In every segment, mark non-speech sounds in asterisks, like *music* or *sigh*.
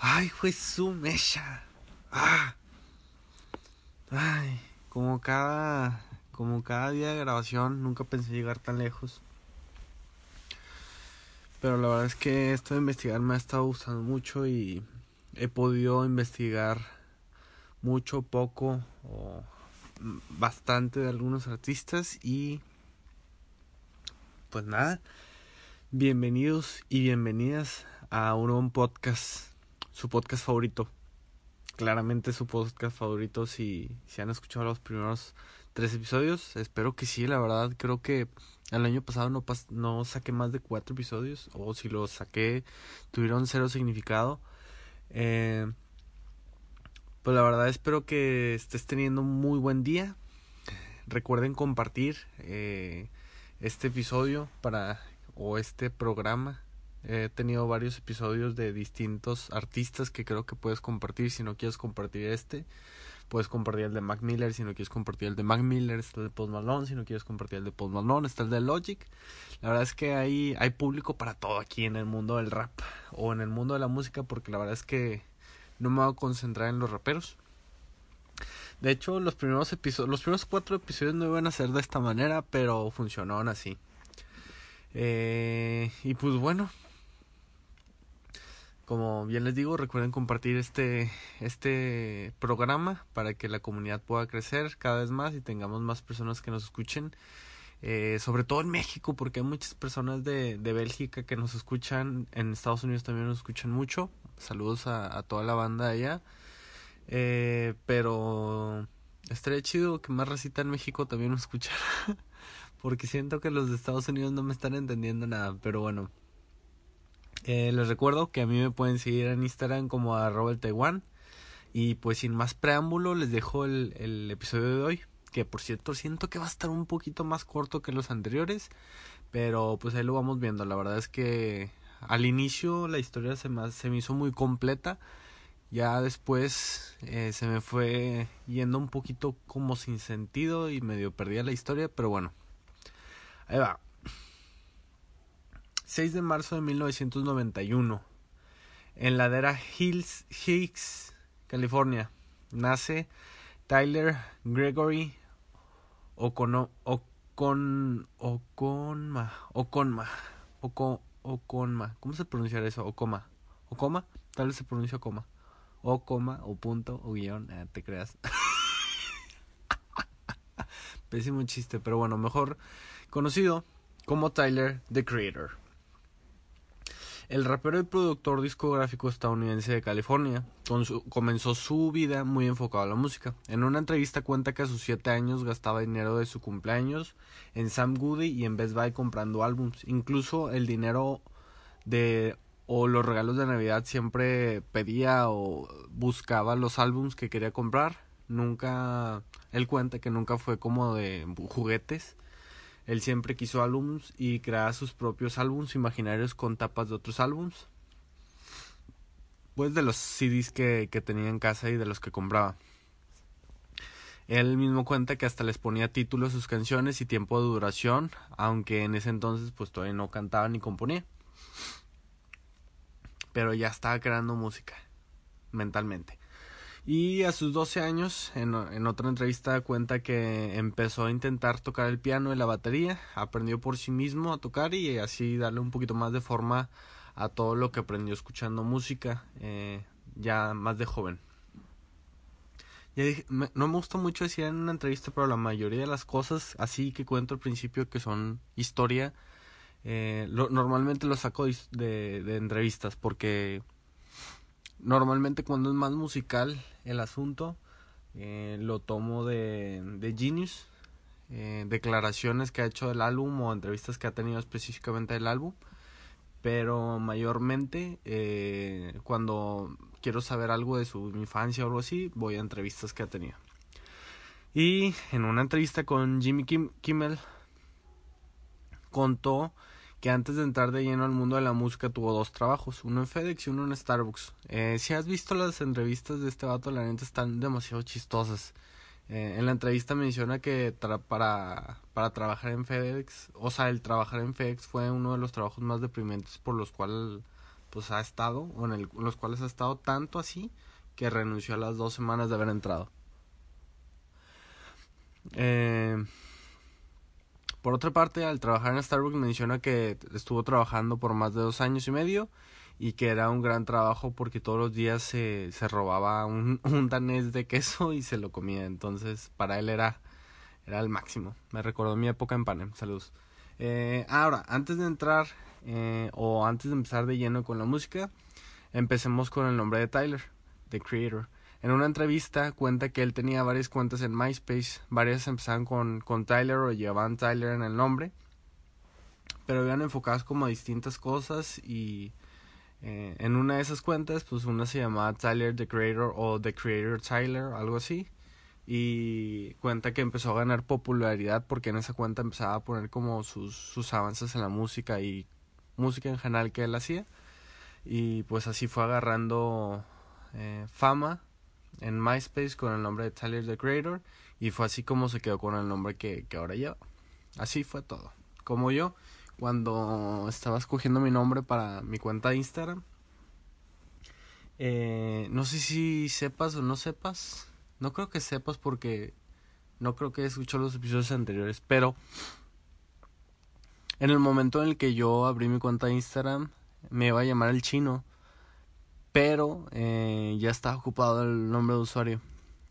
Ay, fue su mecha. Ah. Ay, como cada como cada día de grabación, nunca pensé llegar tan lejos. Pero la verdad es que esto de investigar me ha estado gustando mucho y he podido investigar mucho, poco o bastante de algunos artistas y pues nada, bienvenidos y bienvenidas a un podcast, su podcast favorito. Claramente su podcast favorito si, si han escuchado los primeros tres episodios. Espero que sí, la verdad. Creo que el año pasado no, no saqué más de cuatro episodios. O si los saqué, tuvieron cero significado. Eh, pues la verdad espero que estés teniendo un muy buen día. Recuerden compartir eh, este episodio para o este programa. He tenido varios episodios de distintos artistas que creo que puedes compartir si no quieres compartir este puedes compartir el de Mac Miller si no quieres compartir el de Mac Miller, está el de Post Malone si no quieres compartir el de Post Malone, está el de Logic. La verdad es que hay, hay público para todo aquí en el mundo del rap o en el mundo de la música porque la verdad es que no me voy a concentrar en los raperos. De hecho, los primeros episodios, los primeros cuatro episodios no iban a ser de esta manera, pero funcionaron así. Eh, y pues bueno, como bien les digo, recuerden compartir este, este programa para que la comunidad pueda crecer cada vez más y tengamos más personas que nos escuchen. Eh, sobre todo en México, porque hay muchas personas de, de Bélgica que nos escuchan, en Estados Unidos también nos escuchan mucho. Saludos a, toda la banda allá. Eh, pero estaría chido que más racita en México también nos escuchara, *laughs* porque siento que los de Estados Unidos no me están entendiendo nada, pero bueno. Eh, les recuerdo que a mí me pueden seguir en Instagram como a Robert Taiwan. Y pues sin más preámbulo les dejo el, el episodio de hoy. Que por cierto siento que va a estar un poquito más corto que los anteriores. Pero pues ahí lo vamos viendo. La verdad es que al inicio la historia se me, se me hizo muy completa. Ya después eh, se me fue yendo un poquito como sin sentido y medio perdía la historia. Pero bueno. Ahí va. 6 de marzo de 1991. En ladera Hills, Hicks, California, nace Tyler Gregory Ocono, Ocon, Oconma, Oconma, Oco, Oconma. ¿Cómo se pronuncia eso? Ocoma. Ocoma, tal vez se pronuncia coma. O coma, o punto, o guion, eh, te creas. *laughs* Pésimo chiste, pero bueno, mejor conocido como Tyler the Creator. El rapero y productor discográfico estadounidense de California comenzó su vida muy enfocado a la música. En una entrevista cuenta que a sus 7 años gastaba dinero de su cumpleaños en Sam Goody y en Best Buy comprando álbums. Incluso el dinero de o los regalos de Navidad siempre pedía o buscaba los álbums que quería comprar. Nunca, él cuenta que nunca fue como de juguetes él siempre quiso álbums y creaba sus propios álbums imaginarios con tapas de otros álbums. Pues de los CDs que, que tenía en casa y de los que compraba. Él mismo cuenta que hasta les ponía títulos a sus canciones y tiempo de duración, aunque en ese entonces pues todavía no cantaba ni componía. Pero ya estaba creando música mentalmente. Y a sus 12 años, en, en, otra entrevista cuenta que empezó a intentar tocar el piano y la batería, aprendió por sí mismo a tocar y así darle un poquito más de forma a todo lo que aprendió escuchando música, eh, ya más de joven. Ya dije, me, no me gusta mucho decir en una entrevista, pero la mayoría de las cosas así que cuento al principio que son historia, eh, lo, normalmente lo saco de, de entrevistas porque Normalmente cuando es más musical el asunto, eh, lo tomo de, de Genius, eh, declaraciones que ha hecho del álbum o entrevistas que ha tenido específicamente del álbum. Pero mayormente eh, cuando quiero saber algo de su infancia o algo así, voy a entrevistas que ha tenido. Y en una entrevista con Jimmy Kim Kimmel contó que antes de entrar de lleno al mundo de la música tuvo dos trabajos, uno en FedEx y uno en Starbucks. Eh, si has visto las entrevistas de este vato, la neta están demasiado chistosas. Eh, en la entrevista menciona que para, para trabajar en FedEx, o sea, el trabajar en FedEx fue uno de los trabajos más deprimentes por los cuales pues ha estado, o en, el, los cuales ha estado tanto así que renunció a las dos semanas de haber entrado. Eh, por otra parte, al trabajar en Starbucks menciona que estuvo trabajando por más de dos años y medio y que era un gran trabajo porque todos los días se, se robaba un, *laughs* un danés de queso y se lo comía. Entonces, para él era, era el máximo. Me recordó mi época en Panem. Saludos. Eh, ahora, antes de entrar eh, o antes de empezar de lleno con la música, empecemos con el nombre de Tyler, The Creator. En una entrevista cuenta que él tenía varias cuentas en MySpace, varias empezaban con, con Tyler o llevaban Tyler en el nombre, pero iban enfocadas como a distintas cosas y eh, en una de esas cuentas, pues una se llamaba Tyler the Creator o The Creator Tyler, algo así. Y cuenta que empezó a ganar popularidad porque en esa cuenta empezaba a poner como sus, sus avances en la música y música en general que él hacía. Y pues así fue agarrando eh, fama en MySpace con el nombre de Tyler the Creator. Y fue así como se quedó con el nombre que, que ahora lleva. Así fue todo. Como yo, cuando estaba escogiendo mi nombre para mi cuenta de Instagram. Eh, no sé si sepas o no sepas. No creo que sepas porque no creo que escuchado los episodios anteriores. Pero en el momento en el que yo abrí mi cuenta de Instagram, me iba a llamar el chino. Pero eh, ya estaba ocupado el nombre de usuario.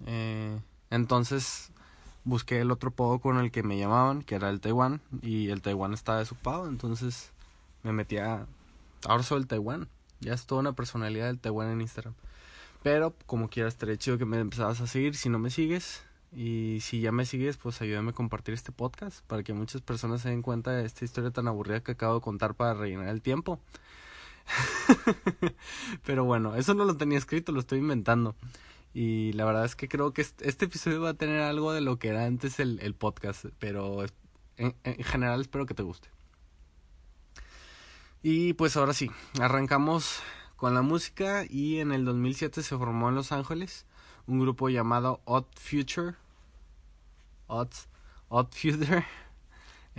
Eh, entonces busqué el otro podo con el que me llamaban, que era el Taiwán, y el Taiwán estaba desocupado, entonces me metía, ahora soy el Taiwán, ya es toda una personalidad del Taiwán en Instagram. Pero como quieras, estaría chido que me empezabas a seguir si no me sigues. Y si ya me sigues, pues ayúdame a compartir este podcast para que muchas personas se den cuenta de esta historia tan aburrida que acabo de contar para rellenar el tiempo. *laughs* Pero bueno, eso no lo tenía escrito, lo estoy inventando. Y la verdad es que creo que este, episodio va a tener algo de lo que era antes el, podcast, pero en, en, general espero que te guste. Y pues ahora sí, arrancamos con la música y en el 2007 se formó en Los Ángeles un grupo llamado Odd Future. Odd, Odd Future. *laughs*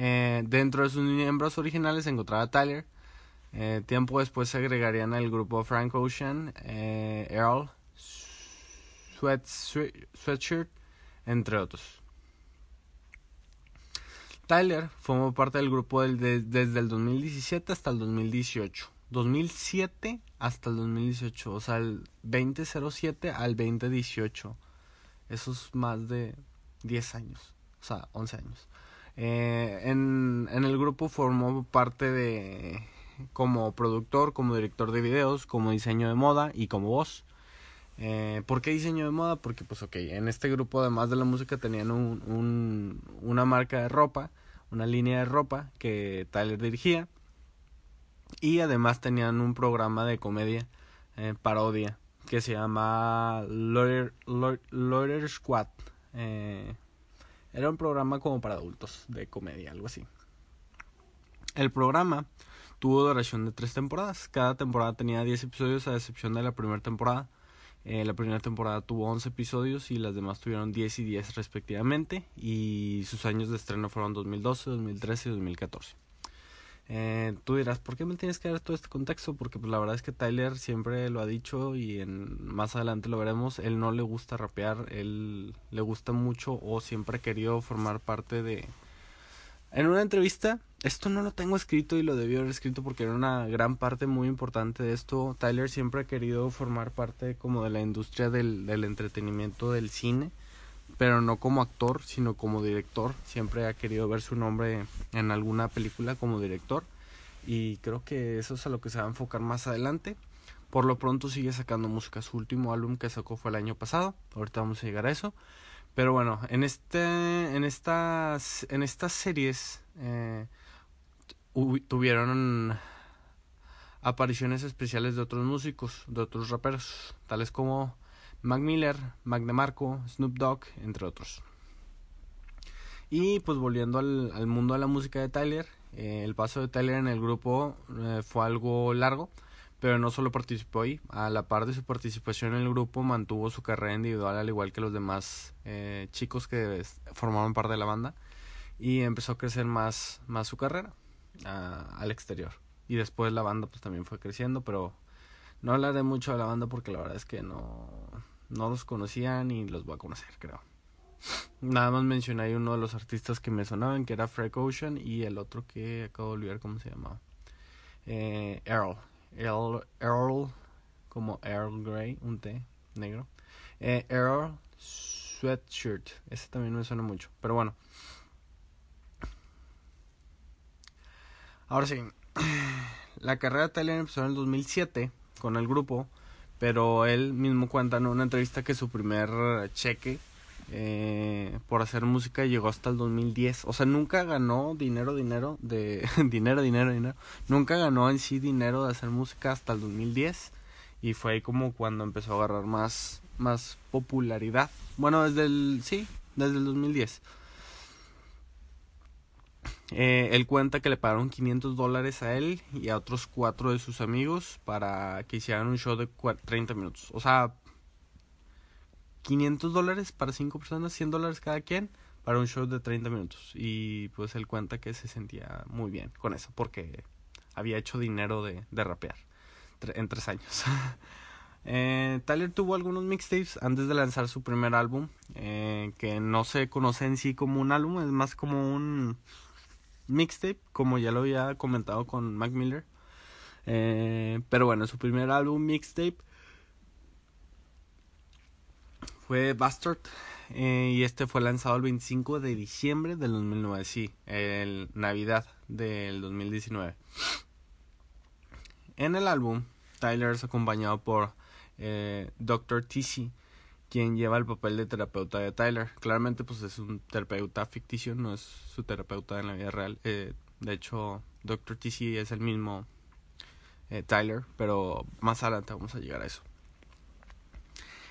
Eh, dentro de sus miembros originales se encontraba Tyler. Eh, tiempo después se agregarían al grupo Frank Ocean, eh, Earl, Sweat, Sweatshirt, entre otros. Tyler formó parte del grupo desde el 2017 hasta el 2018. 2007 hasta el 2018, o sea, el 2007 al 2018. Eso es más de 10 años, o sea, 11 años. Eh, en, en el grupo formó parte de como productor, como director de videos, como diseño de moda y como voz. Eh, ¿Por qué diseño de moda? Porque, pues, ok, en este grupo, además de la música, tenían un, un, una marca de ropa, una línea de ropa que Tyler dirigía. Y además tenían un programa de comedia, eh, parodia, que se llama Lawyer, Lawyer Squad. Eh, era un programa como para adultos, de comedia, algo así. El programa tuvo duración de tres temporadas. Cada temporada tenía 10 episodios, a excepción de la primera temporada eh, la primera temporada tuvo 11 episodios y las demás tuvieron 10 y 10 respectivamente. Y sus años de estreno fueron 2012, 2013 y 2014. Eh, tú dirás, ¿por qué me tienes que dar todo este contexto? Porque pues, la verdad es que Tyler siempre lo ha dicho y en, más adelante lo veremos. Él no le gusta rapear, él le gusta mucho o siempre ha querido formar parte de, en una entrevista, esto no lo tengo escrito y lo debió haber escrito porque era una gran parte muy importante de esto. Tyler siempre ha querido formar parte como de la industria del, del entretenimiento del cine, pero no como actor, sino como director. Siempre ha querido ver su nombre en alguna película como director y creo que eso es a lo que se va a enfocar más adelante. Por lo pronto sigue sacando música. Su último álbum que sacó fue el año pasado. Ahorita vamos a llegar a eso. Pero bueno, en este, en estas, en estas series eh, tuvieron apariciones especiales de otros músicos, de otros raperos, tales como Mac Miller, Mac DeMarco, Snoop Dogg, entre otros. Y pues volviendo al, mundo de la música de Tyler, eh, el paso de Tyler en el grupo eh, fue algo largo pero no solo participó ahí, a la par de su participación en el grupo mantuvo su carrera individual al igual que los demás eh, chicos que formaban parte de la banda y empezó a crecer más, más su carrera al exterior. y después la banda pues también fue creciendo, pero no hablaré mucho de la banda porque la verdad es que no, no los conocía ni los voy a conocer, creo. Nada más mencioné ahí uno de los artistas que me sonaban, que era Frank Ocean, y el otro que acabo de olvidar cómo se llamaba. Eh, Earl. Earl. Earl, como Earl Grey, un té negro. Eh, Earl Sweatshirt. Ese también me suena mucho. Pero bueno. Ahora sí. *clears throat* La carrera de Tyler empezó en el 2007 con el grupo. Pero él mismo cuenta en una entrevista que su primer cheque eh, por hacer música llegó hasta el 2010. O sea, nunca ganó dinero, dinero, de *laughs* dinero, dinero, dinero. Nunca ganó en sí dinero de hacer música hasta el 2010. Y fue ahí como cuando empezó a agarrar más, más popularidad. Bueno, desde el, sí, desde el 2010. Eh, él cuenta que le pagaron 500 dólares a él y a otros cuatro de sus amigos para que hicieran un show de 30 minutos. O sea, 500 dólares para cinco personas, 100 dólares cada quien para un show de 30 minutos. Y pues él cuenta que se sentía muy bien con eso porque había hecho dinero de, rapear en tres años. *laughs* Eh, Tyler tuvo algunos mixtapes antes de lanzar su primer álbum, eh, que no se conoce en sí como un álbum, es más como un mixtape, como ya lo había comentado con Mac Miller. Eh, pero bueno, su primer álbum mixtape fue Bastard. y este fue lanzado el 25 de diciembre del 2009, sí, el Navidad del 2019. En el álbum, Tyler es acompañado por eh, Dr. TC, quien lleva el papel de terapeuta de Tyler. Claramente, pues es un terapeuta ficticio, no es su terapeuta en la vida real. Eh, de hecho, Dr. TC es el mismo eh, Tyler, pero más adelante vamos a llegar a eso.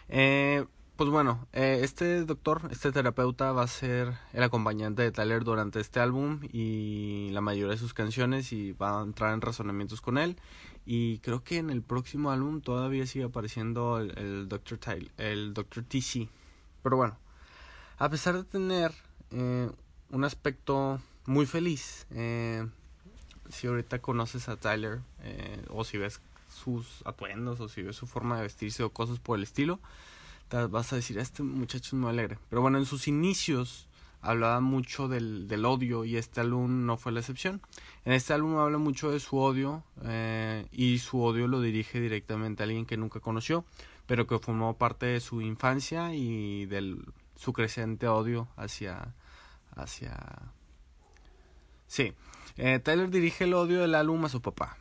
Eh, pues bueno, eh, este doctor, este terapeuta va a ser el acompañante de Tyler durante este álbum y la mayoría de sus canciones y va a entrar en razonamientos con él. Y creo que en el próximo álbum todavía sigue apareciendo el, Dr. Tyler, el Dr. TC. Pero bueno, a pesar de tener eh, un aspecto muy feliz, eh, si ahorita conoces a Tyler eh, o si ves sus atuendos o si ves su forma de vestirse o cosas por el estilo, vas a decir, este muchacho es muy alegre. Pero bueno, en sus inicios hablaba mucho del, del odio y este álbum no fue la excepción. En este álbum habla mucho de su odio eh, y su odio lo dirige directamente a alguien que nunca conoció, pero que formó parte de su infancia y de su creciente odio hacia... hacia... Sí, eh, Tyler dirige el odio del álbum a su papá.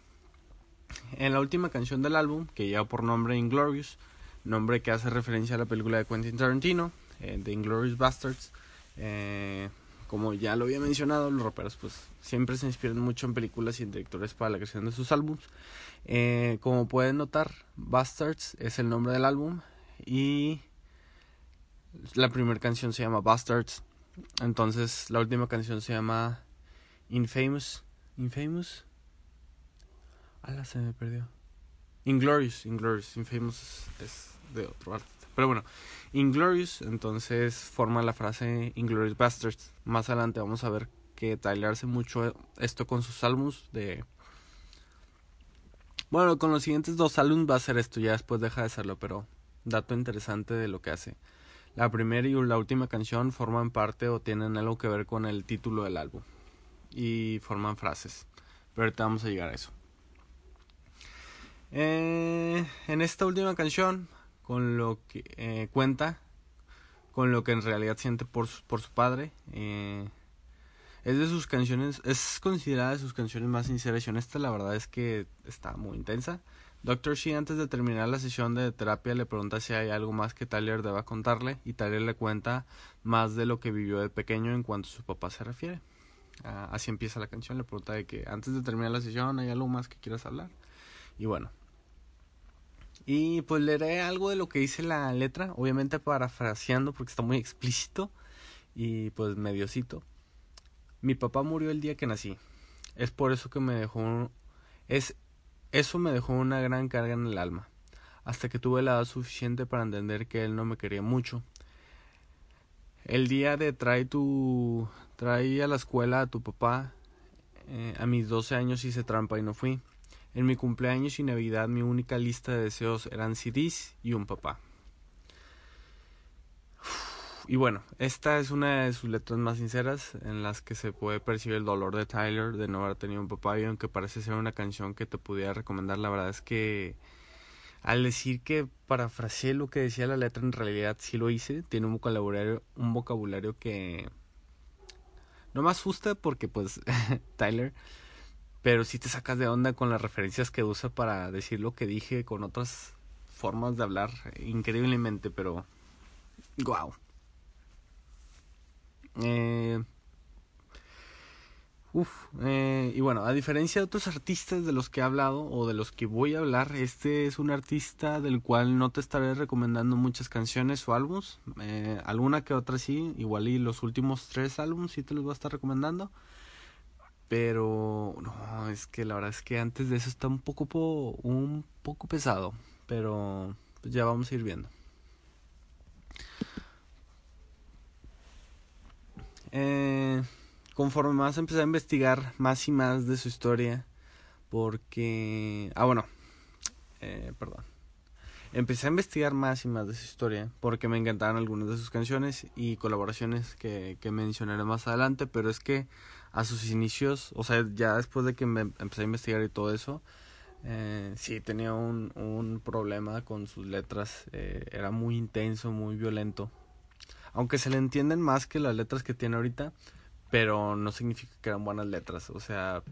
En la última canción del álbum, que lleva por nombre Inglorious, nombre que hace referencia a la película de Quentin Tarantino, eh, The Inglorious Bastards. Eh, como ya lo había mencionado, los raperos pues siempre se inspiran mucho en películas y en directores para la creación de sus álbums. Eh, como pueden notar, Bastards es el nombre del álbum y la primera canción se llama Bastards. Entonces la última canción se llama Infamous. Infamous. Ala, se me perdió. Inglorious, Inglorious, Infamous es de otro artista. Pero bueno, Inglorious, entonces forma la frase Inglorious Bastards. Más adelante vamos a ver que Tyler hace mucho esto con sus álbumes de... Bueno, con los siguientes dos álbumes va a hacer esto, ya después deja de hacerlo, pero dato interesante de lo que hace. La primera y la última canción forman parte o tienen algo que ver con el título del álbum. Y forman frases. Pero ahorita vamos a llegar a eso. Eh, en esta última canción con lo que eh, cuenta, con lo que en realidad siente por su, por su padre. Eh, es de sus canciones, es considerada de sus canciones más sinceras y honesta, la verdad es que está muy intensa. Dr. She antes de terminar la sesión de terapia le pregunta si hay algo más que Tyler deba contarle y Tyler le cuenta más de lo que vivió de pequeño en cuanto a su papá se refiere. Ah, así empieza la canción, le pregunta de que antes de terminar la sesión hay algo más que quieras hablar. Y bueno, y pues leeré algo de lo que dice la letra, obviamente parafraseando porque está muy explícito y pues mediocito. Mi papá murió el día que nací. Es por eso que me dejó es eso me dejó una gran carga en el alma, hasta que tuve la edad suficiente para entender que él no me quería mucho. El día de trae tu trae a la escuela a tu papá Eh, a mis 12 años hice trampa y no fui. En mi cumpleaños y Navidad mi única lista de deseos eran CDs y un papá. Y bueno, esta es una de sus letras más sinceras en las que se puede percibir el dolor de Tyler de no haber tenido un papá y aunque parece ser una canción que te pudiera recomendar, la verdad es que al decir que parafraseé lo que decía la letra, en realidad sí lo hice, tiene un vocabulario, un vocabulario que no me asusta porque pues *laughs* Tyler, pero sí te sacas de onda con las referencias que usa para decir lo que dije con otras formas de hablar increíblemente, pero wow. Eh, uf, eh, y bueno, a diferencia de otros artistas de los que he hablado o de los que voy a hablar, este es un artista del cual no te estaré recomendando muchas canciones o álbums. Eh, alguna que otra sí, igual y los últimos tres álbums sí te los voy a estar recomendando. Pero no, es que la verdad es que antes de eso está un poco, un poco pesado. Pero pues ya vamos a ir viendo. Eh, conforme más empecé a investigar más y más de su historia, porque... Ah, bueno, eh, perdón. Empecé a investigar más y más de su historia, porque me encantaron algunas de sus canciones y colaboraciones que, que mencionaré más adelante, pero es que a sus inicios, o sea, ya después de que me empecé a investigar y todo eso, eh, sí tenía un, un problema con sus letras, eh, era muy intenso, muy violento aunque se le entienden más que las letras que tiene ahorita, pero no significa que eran buenas letras, o sea,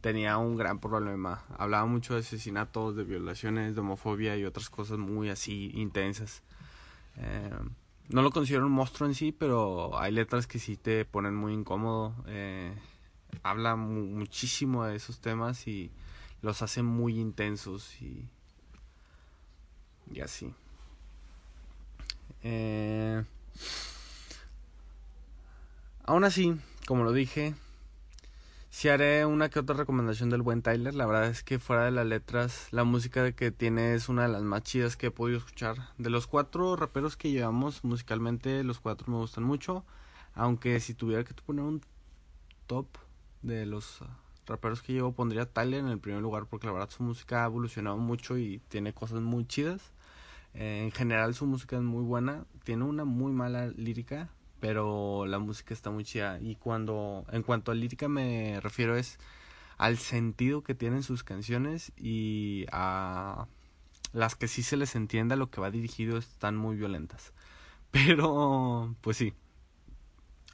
tenía un gran problema. Hablaba mucho de asesinatos, de violaciones, de homofobia y otras cosas muy así intensas. Eh, no lo considero un monstruo en sí, pero hay letras que sí te ponen muy incómodo. Eh, habla muchísimo de esos temas y los hace muy intensos y, y así. Eh, Aún así, como lo dije, si haré una que otra recomendación del buen Tyler. La verdad es que fuera de las letras, la música que tiene es una de las más chidas que he podido escuchar. De los cuatro raperos que llevamos musicalmente, los cuatro me gustan mucho. Aunque si tuviera que poner un top de los raperos que llevo, pondría Tyler en el primer lugar porque la verdad su música ha evolucionado mucho y tiene cosas muy chidas. Eh, en general su música es muy buena, tiene una muy mala lírica, pero la música está muy chida y cuando en cuanto a lírica me refiero es al sentido que tienen sus canciones y a las que sí se les entienda lo que va dirigido están muy violentas. *laughs* Pero pues sí.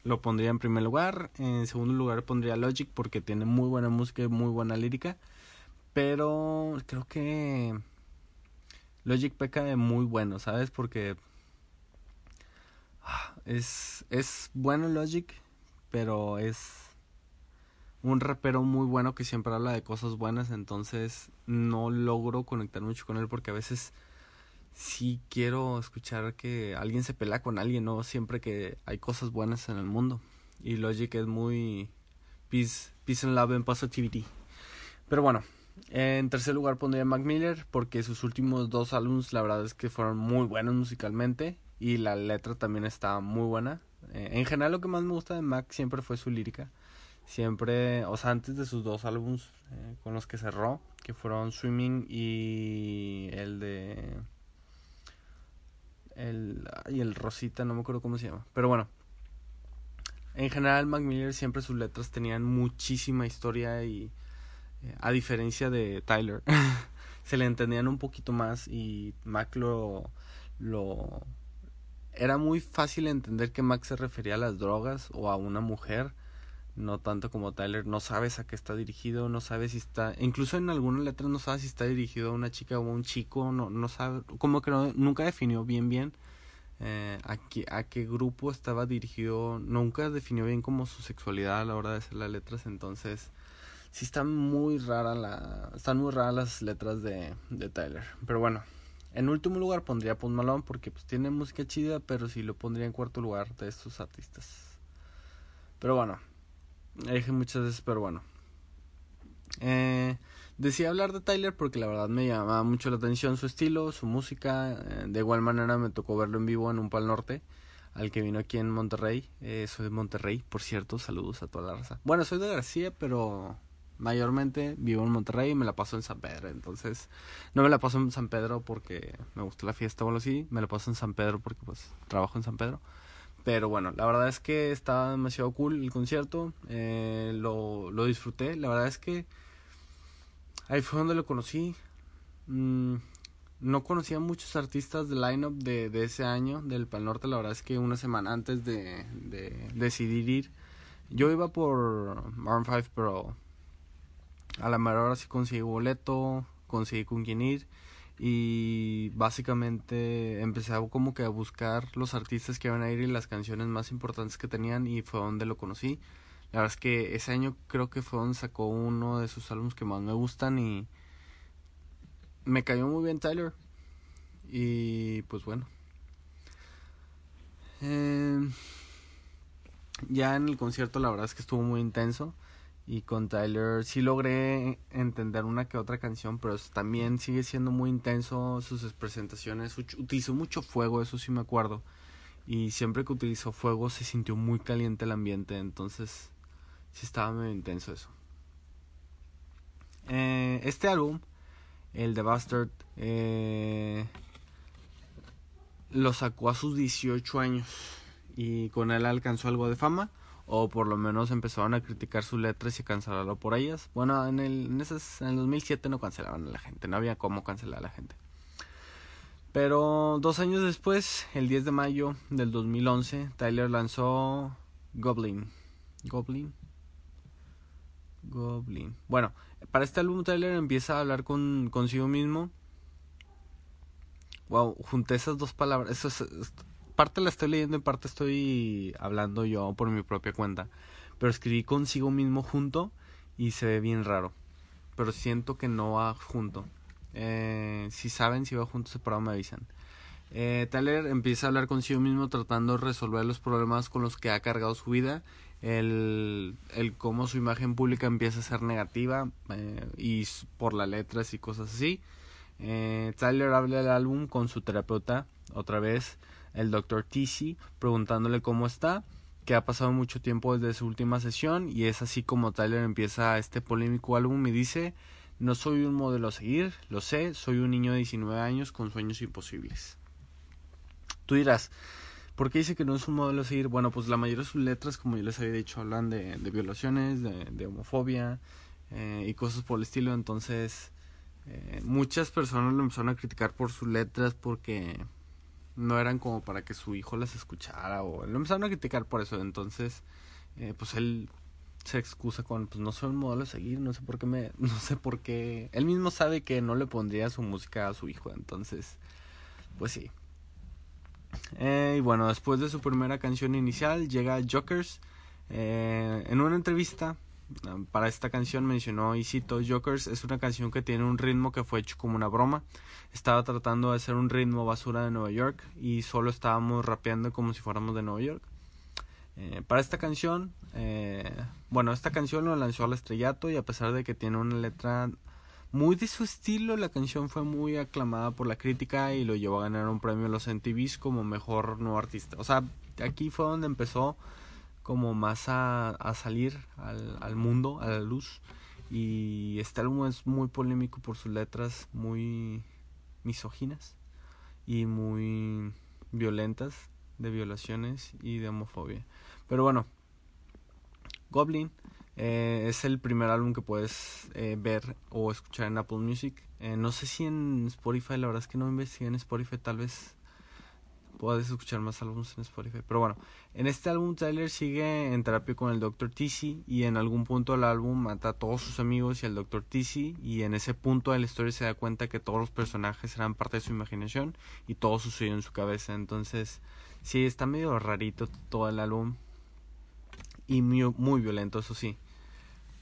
Lo pondría en primer lugar, en segundo lugar pondría Logic porque tiene muy buena música y muy buena lírica, pero creo que Logic peca de muy bueno, ¿sabes? Porque es, es bueno Logic, pero es un rapero muy bueno que siempre habla de cosas buenas, entonces no logro conectar mucho con él porque a veces sí quiero escuchar que alguien se pelea con alguien, no siempre que hay cosas buenas en el mundo. Y Logic es muy peace, peace and love and positivity. Pero bueno, en tercer lugar pondría Mac Miller porque sus últimos dos álbumes la verdad es que fueron muy buenos musicalmente y la letra también está muy buena. Eh, en general lo que más me gusta de Mac siempre fue su lírica. Siempre, o sea, antes de sus dos álbumes eh, con los que cerró, que fueron Swimming y el de... El, y el Rosita, no me acuerdo cómo se llama. Pero bueno, en general Mac Miller siempre sus letras tenían muchísima historia y eh, a diferencia de Tyler, *laughs* se le entendían un poquito más y Mac lo, lo... Era muy fácil entender que Mac se refería a las drogas o a una mujer, no tanto como Tyler. No sabes a qué está dirigido, no sabes si está... Incluso en algunas letras no sabes si está dirigido a una chica o a un chico, no, no sabe... Como que nunca definió bien bien eh, a, qué, a qué grupo estaba dirigido, nunca definió bien como su sexualidad a la hora de hacer las letras, entonces sí están muy raras la, están muy raras las letras de, de Tyler. Pero bueno, en último lugar pondría Post Malone porque pues tiene música chida, pero sí lo pondría en cuarto lugar de estos artistas. Pero bueno, dije muchas veces, pero bueno. Eh, decía hablar de Tyler porque la verdad me llamaba mucho la atención su estilo, su música. Eh, de igual manera me tocó verlo en vivo en un Pal Norte al que vino aquí en Monterrey. Eh, soy de Monterrey, por cierto, saludos a toda la raza. Bueno, soy de García, pero mayormente vivo en Monterrey y me la paso en San Pedro. Entonces, no me la paso en San Pedro porque me gusta la fiesta o algo así, me la paso en San Pedro porque pues trabajo en San Pedro. Pero bueno, la verdad es que estaba demasiado cool el concierto, eh, lo, lo disfruté, la verdad es que ahí fue donde lo conocí. Mm, no conocía muchos artistas del lineup de, de ese año del Pal Norte, la verdad es que una semana antes de, de decidir ir, yo iba por Maroon 5, pero a la mejor hora sí conseguí boleto, conseguí con quién ir y básicamente empecé a como que a buscar los artistas que iban a ir y las canciones más importantes que tenían y fue donde lo conocí. La verdad es que ese año creo que fue donde sacó uno de sus álbumes que más me gustan y me cayó muy bien Tyler. Y pues bueno. Eh, ya en el concierto la verdad es que estuvo muy intenso. Y con Tyler sí logré entender una que otra canción, pero también sigue siendo muy intenso sus presentaciones. Utilizó mucho fuego, eso sí me acuerdo. Y siempre que utilizó fuego se sintió muy caliente el ambiente, entonces sí estaba muy intenso eso. Eh, este álbum, el de Bastard, eh, lo sacó a sus 18 años y con él alcanzó algo de fama o por lo menos empezaron a criticar sus letras y cancelarlo por ellas. Bueno, en el, en, en el 2007 no cancelaban a la gente, no había cómo cancelar a la gente. Pero dos años después, el 10 de mayo del 2011, Tyler lanzó Goblin. Goblin. Goblin. Bueno, para este álbum Tyler empieza a hablar con consigo mismo. Wow, junté esas dos palabras. Eso es, parte la estoy leyendo, en parte estoy hablando yo por mi propia cuenta. Pero escribí consigo mismo junto y se ve bien raro. Pero siento que no va junto. Eh, si saben si va junto separado me avisan. Eh, empieza a hablar consigo mismo tratando de resolver los problemas con los que ha cargado su vida. El, el cómo su imagen pública empieza a ser negativa eh, y por las letras y cosas así. Eh, Tyler habla del álbum con su terapeuta otra vez el doctor Tisi preguntándole cómo está, que ha pasado mucho tiempo desde su última sesión y es así como Tyler empieza este polémico álbum y dice, no soy un modelo a seguir, lo sé, soy un niño de 19 años con sueños imposibles. Tú dirás, ¿por qué dice que no es un modelo a seguir? Bueno, pues la mayoría de sus letras, como yo les había dicho, hablan de, violaciones, de, homofobia eh, y cosas por el estilo, entonces... Eh, muchas personas lo empezaron a criticar por sus letras porque no eran como para que su hijo las escuchara o lo empezaron a criticar por eso. Entonces eh, pues él se excusa con pues no soy un modelo a seguir no sé por qué me *laughs* no sé por qué él mismo sabe que no le pondría su música a su hijo entonces pues sí. Eh, y bueno después de su primera canción inicial llega Jokers eh, en una entrevista para esta canción mencionó y Jokers es una canción que tiene un ritmo que fue hecho como una broma. Estaba tratando de hacer un ritmo basura de Nueva York y solo estábamos rapeando como si fuéramos de Nueva York eh, para esta canción eh, bueno esta canción lo lanzó al estrellato y a pesar de que tiene una letra muy de su estilo la canción fue muy aclamada por la crítica y lo llevó a ganar un premio en los MTVs como mejor nuevo artista. O sea aquí fue donde empezó como más a, a salir al, al, mundo, a la luz. Y este álbum es muy polémico por sus letras muy misóginas y muy violentas de violaciones y de homofobia. Pero bueno, Goblin eh, es el primer álbum que puedes eh, ver o escuchar en Apple Music. Eh, no sé si en Spotify, la verdad es que no investigué en Spotify, tal vez puedes escuchar más álbumes en Spotify. Pero bueno, en este álbum Tyler sigue en terapia con el Dr. Tizzy y en algún punto del álbum mata a todos sus amigos y al Dr. Tizzy y en ese punto de la historia se da cuenta que todos los personajes eran parte de su imaginación y todo sucedió en su cabeza. Entonces, sí, está medio rarito todo el álbum y muy, muy violento, eso sí.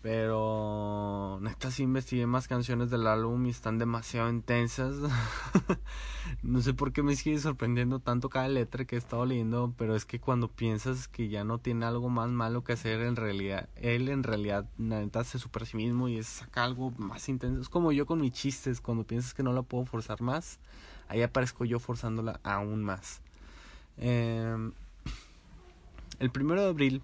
Pero neta sí investigué más canciones del álbum y están demasiado intensas. *laughs* no sé por qué me sigue sorprendiendo tanto cada letra que he estado leyendo, pero es que cuando piensas que ya no tiene algo más malo que hacer, en realidad, él en realidad neta se supera a sí mismo y saca algo más intenso. Es como yo con mis chistes, cuando piensas que no la puedo forzar más, ahí aparezco yo forzándola aún más. Eh, *clears throat* El primero de abril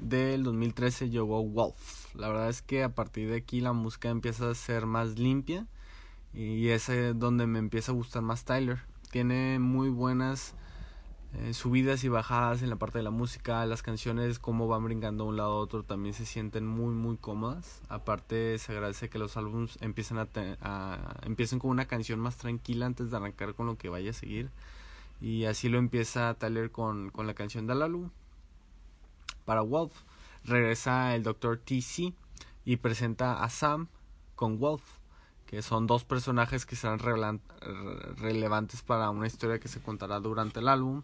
del 2013 llegó Wolf. La verdad es que a partir de aquí la música empieza a ser más limpia y es donde me empieza a gustar más Tyler. Tiene muy buenas eh, subidas y bajadas en la parte de la música, las canciones como van brincando de un lado a otro también se sienten muy muy cómodas. Aparte se agradece que los álbumes empiecen a, a empiecen con una canción más tranquila antes de arrancar con lo que vaya a seguir. Y así lo empieza Tyler con, con la canción del álbum. Para Wolf regresa el Dr. TC y presenta a Sam con Wolf, que son dos personajes que serán relevantes para una historia que se contará durante el álbum.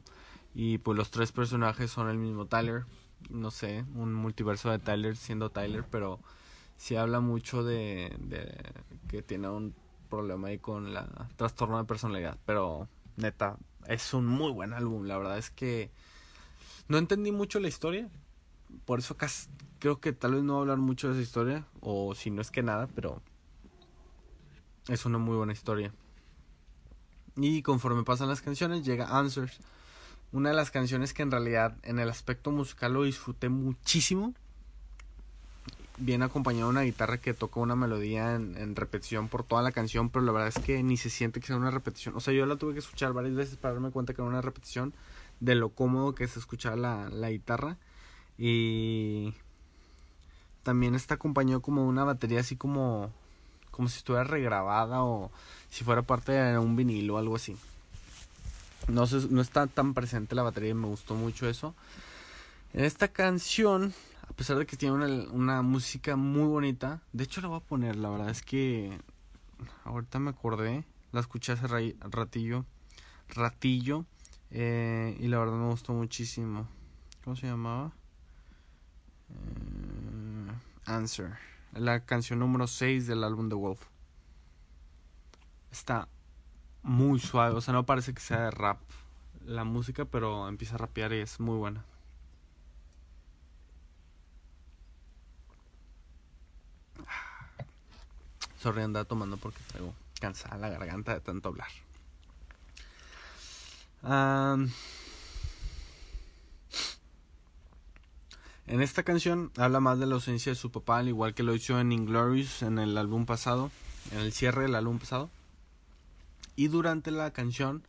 Y pues los tres personajes son el mismo Tyler. No sé, un multiverso de Tyler siendo Tyler, pero sí habla mucho de, de que tiene un problema ahí con la trastorno de personalidad. Pero neta, es un muy buen álbum. La verdad es que no entendí mucho la historia. Por eso casi, creo que tal vez no voy a hablar mucho de esa historia. O si no es que nada, pero es una muy buena historia. Y conforme pasan las canciones, llega Answers una de las canciones que en realidad en el aspecto musical lo disfruté muchísimo. Viene acompañado de una guitarra que toca una melodía en, repetición por toda la canción, pero la verdad es que ni se siente que sea una repetición. O sea, yo la tuve que escuchar varias veces para darme cuenta que era una repetición de lo cómodo que es escuchar la, la guitarra. Y también está acompañado como una batería así como, como si estuviera regrabada o si fuera parte de un vinilo o algo así no, no está tan presente la batería y me gustó mucho eso. En esta canción, a pesar de que tiene una, una, música muy bonita, de hecho la voy a poner, la verdad es que ahorita me acordé, la escuché hace ratillo, ratillo, eh, y la verdad me gustó muchísimo. ¿Cómo se llamaba? Eh, Answer, la canción número 6 del álbum The Wolf. Está muy suave, o sea, no parece que sea de rap la música, pero empieza a rapear y es muy buena. Sorry, andaba tomando porque traigo cansada la garganta de tanto hablar. En esta canción habla más de la ausencia de su papá, al igual que lo hizo en Inglorious en el álbum pasado, en el cierre del álbum pasado. Y durante la canción,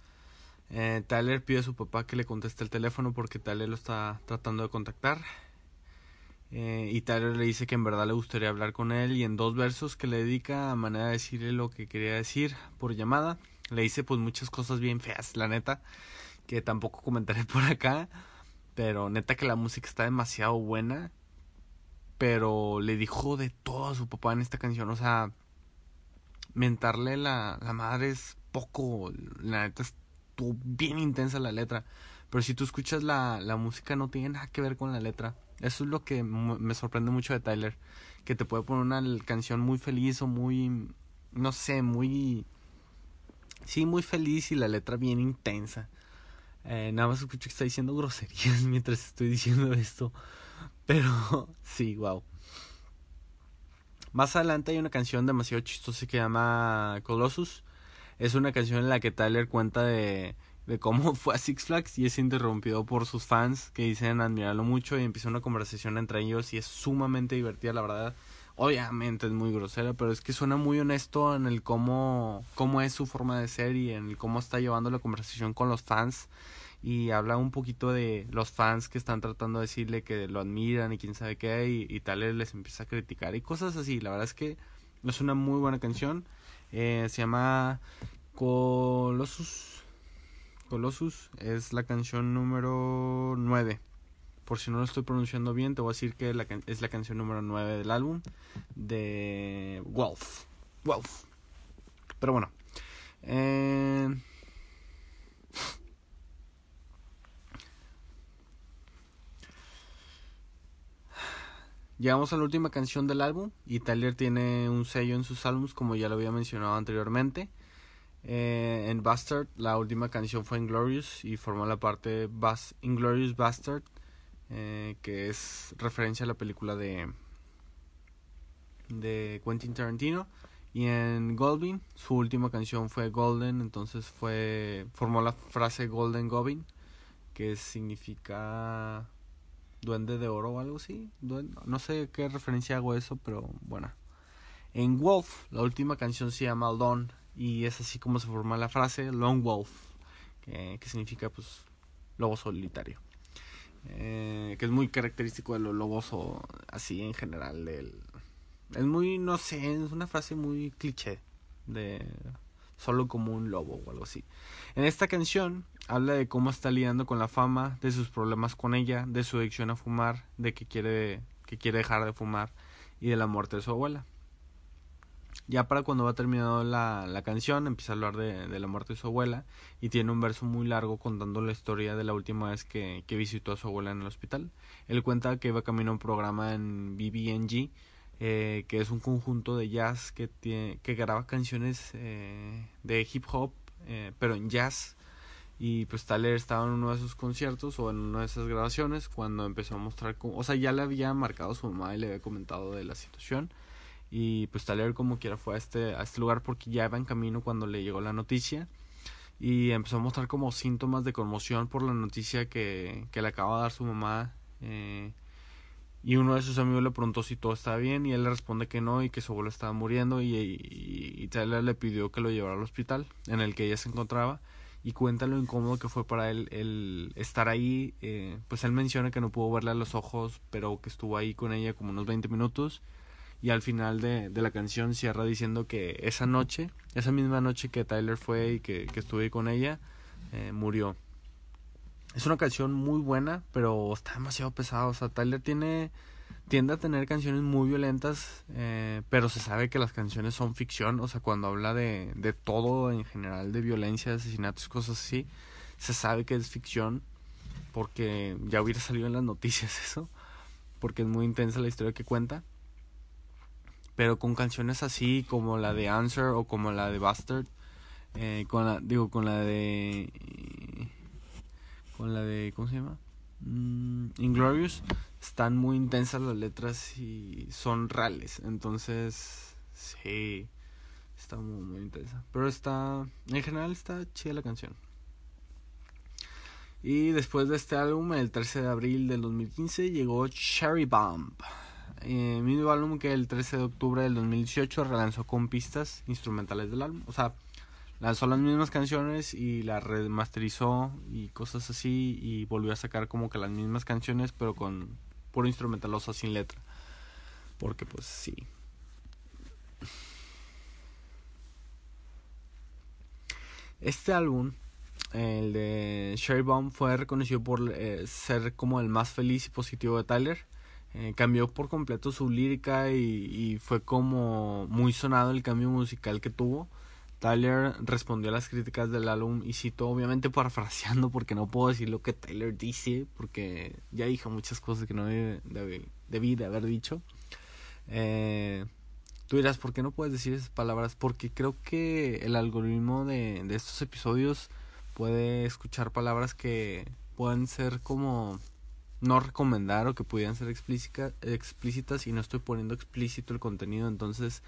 eh, Tyler pide a su papá que le conteste el teléfono porque Tyler lo está tratando de contactar. Eh, y Tyler le dice que en verdad le gustaría hablar con él y en dos versos que le dedica a manera de decirle lo que quería decir por llamada. Le dice pues muchas cosas bien feas, la neta, que tampoco comentaré *laughs* por acá. Pero neta que la música está demasiado buena. Pero le dijo de todo a su papá en esta canción. O sea, mentarle la, la madre es poco, la neta estuvo bien intensa la letra, pero si tú escuchas la, la música no tiene nada que ver con la letra. Eso es lo que me sorprende mucho de Tyler, que te puede poner una canción muy feliz o muy, no sé, muy, sí, muy feliz y la letra bien intensa. Eh, nada más escucho que está diciendo groserías *laughs* mientras estoy diciendo esto, pero *laughs* sí, wow. Más adelante hay una canción demasiado chistosa que se llama Colossus es una canción en la que Tyler cuenta de, de cómo *laughs* fue a Six Flags y es interrumpido por sus fans que dicen admirarlo mucho y empieza una conversación entre ellos y es sumamente divertida, la verdad. Obviamente es muy grosera, pero es que suena muy honesto en el cómo, cómo es su forma de ser y en el cómo está llevando la conversación con los fans y habla un poquito de los fans que están tratando de decirle que lo admiran y quién sabe qué y, y Tyler les empieza a criticar y cosas así. La verdad es que es una muy buena canción. Eh, se llama Colossus. Colossus es la canción número 9. Por si no lo estoy pronunciando bien, te voy a decir que es la canción número 9 del álbum de Wolf. Wolf. Pero bueno. Eh, Llegamos a la última canción del álbum y Tyler tiene un sello en sus álbumes como ya lo había mencionado anteriormente. Eh, en Bastard la última canción fue Inglorious y formó la parte Bas Inglorious Bastard eh, que es referencia a la película de de Quentin Tarantino y en Goldwyn su última canción fue Golden entonces fue formó la frase Golden Goblin que significa Duende de Oro o algo así. no sé qué referencia hago eso, pero bueno. En Wolf, la última canción se llama Lone y es así como se forma la frase Lone Wolf, que, significa pues lobo solitario. Eh, que es muy característico de los lobos o así en general. es muy, no sé, es una frase muy cliché de solo como un lobo o algo así. En esta canción habla de cómo está lidiando con la fama, de sus problemas con ella, de su adicción a fumar, de que quiere, que quiere dejar de fumar y de la muerte de su abuela. Ya para cuando va terminando la, la canción, empieza a hablar de, de, la muerte de su abuela y tiene un verso muy largo contando la historia de la última vez que, que visitó a su abuela en el hospital. Él cuenta que iba camino a un programa en BBNG eh, que es un conjunto de jazz que, tiene, que graba canciones eh, de hip hop, eh, pero en jazz. Y pues Tyler estaba en uno de esos conciertos o en una de esas grabaciones cuando empezó a mostrar, o sea, ya le había marcado a su mamá y le había comentado de la situación. Y pues Tyler como quiera fue a este, a este lugar porque ya iba en camino cuando le llegó la noticia. Y empezó a mostrar como síntomas de conmoción por la noticia que, que le acaba de dar su mamá. Eh, y uno de sus amigos le preguntó si todo estaba bien y él le responde que no y que su abuelo estaba muriendo y, y, Tyler le pidió que lo llevara al hospital en el que ella se encontraba y cuenta lo incómodo que fue para él el estar ahí. Eh, pues él menciona que no pudo verle a los ojos, pero que estuvo ahí con ella como unos 20 minutos y al final de, de la canción cierra diciendo que esa noche, esa misma noche que Tyler fue y que, que estuve con ella, eh, murió. Es una canción muy buena, pero está demasiado pesada. O sea, Tyler tiene tiende a tener canciones muy violentas, eh, pero se sabe que las canciones son ficción. O sea, cuando habla de, de todo en general, de violencia, de asesinatos, cosas así, se sabe que es ficción, porque ya hubiera salido en las noticias *laughs* eso, porque es muy intensa la historia que cuenta. Pero con canciones así como la de Answer o como la de Bastard, eh, con la, digo, con la de con la de, ¿cómo se llama? Mm, Inglorious, están muy intensas las letras y son reales. Entonces, sí, está muy, muy intensa. Pero está, en general está chida la canción. Y después de este álbum, el 13 de abril del 2015, llegó Cherry Bomb. Eh, mismo álbum que el 13 de octubre del 2018 relanzó con pistas instrumentales del álbum. O sea, lanzó las mismas canciones y la remasterizó y cosas así y volvió a sacar como que las mismas canciones pero con puro instrumentaloso sin letra. Porque pues sí. Este álbum el de Sherry Bomb fue reconocido por eh, ser como el más feliz y positivo de Tyler eh, cambió por completo su lírica y, fue como muy sonado el cambio musical que tuvo Tyler respondió a las críticas del álbum y citó, obviamente parafraseando, porque no puedo decir lo que Tyler dice, porque ya dijo muchas cosas que no debí, de haber dicho. Eh, tú dirás, ¿por qué no puedes decir esas palabras? Porque creo que el algoritmo de, de estos episodios puede escuchar palabras que pueden ser como no recomendar o que pudieran ser explícitas y no estoy poniendo explícito el contenido. Entonces,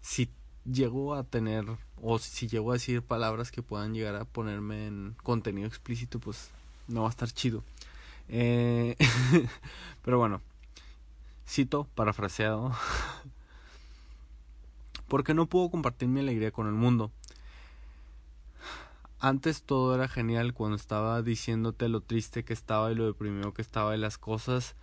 si llego a tener o si llego a decir palabras que puedan llegar a ponerme en contenido explícito, pues no va a estar chido. Eh, *laughs* pero bueno, cito, parafraseado. *laughs* Porque no puedo compartir mi alegría con el mundo. Antes todo era genial cuando estaba diciéndote lo triste que estaba y lo deprimido que estaba y las cosas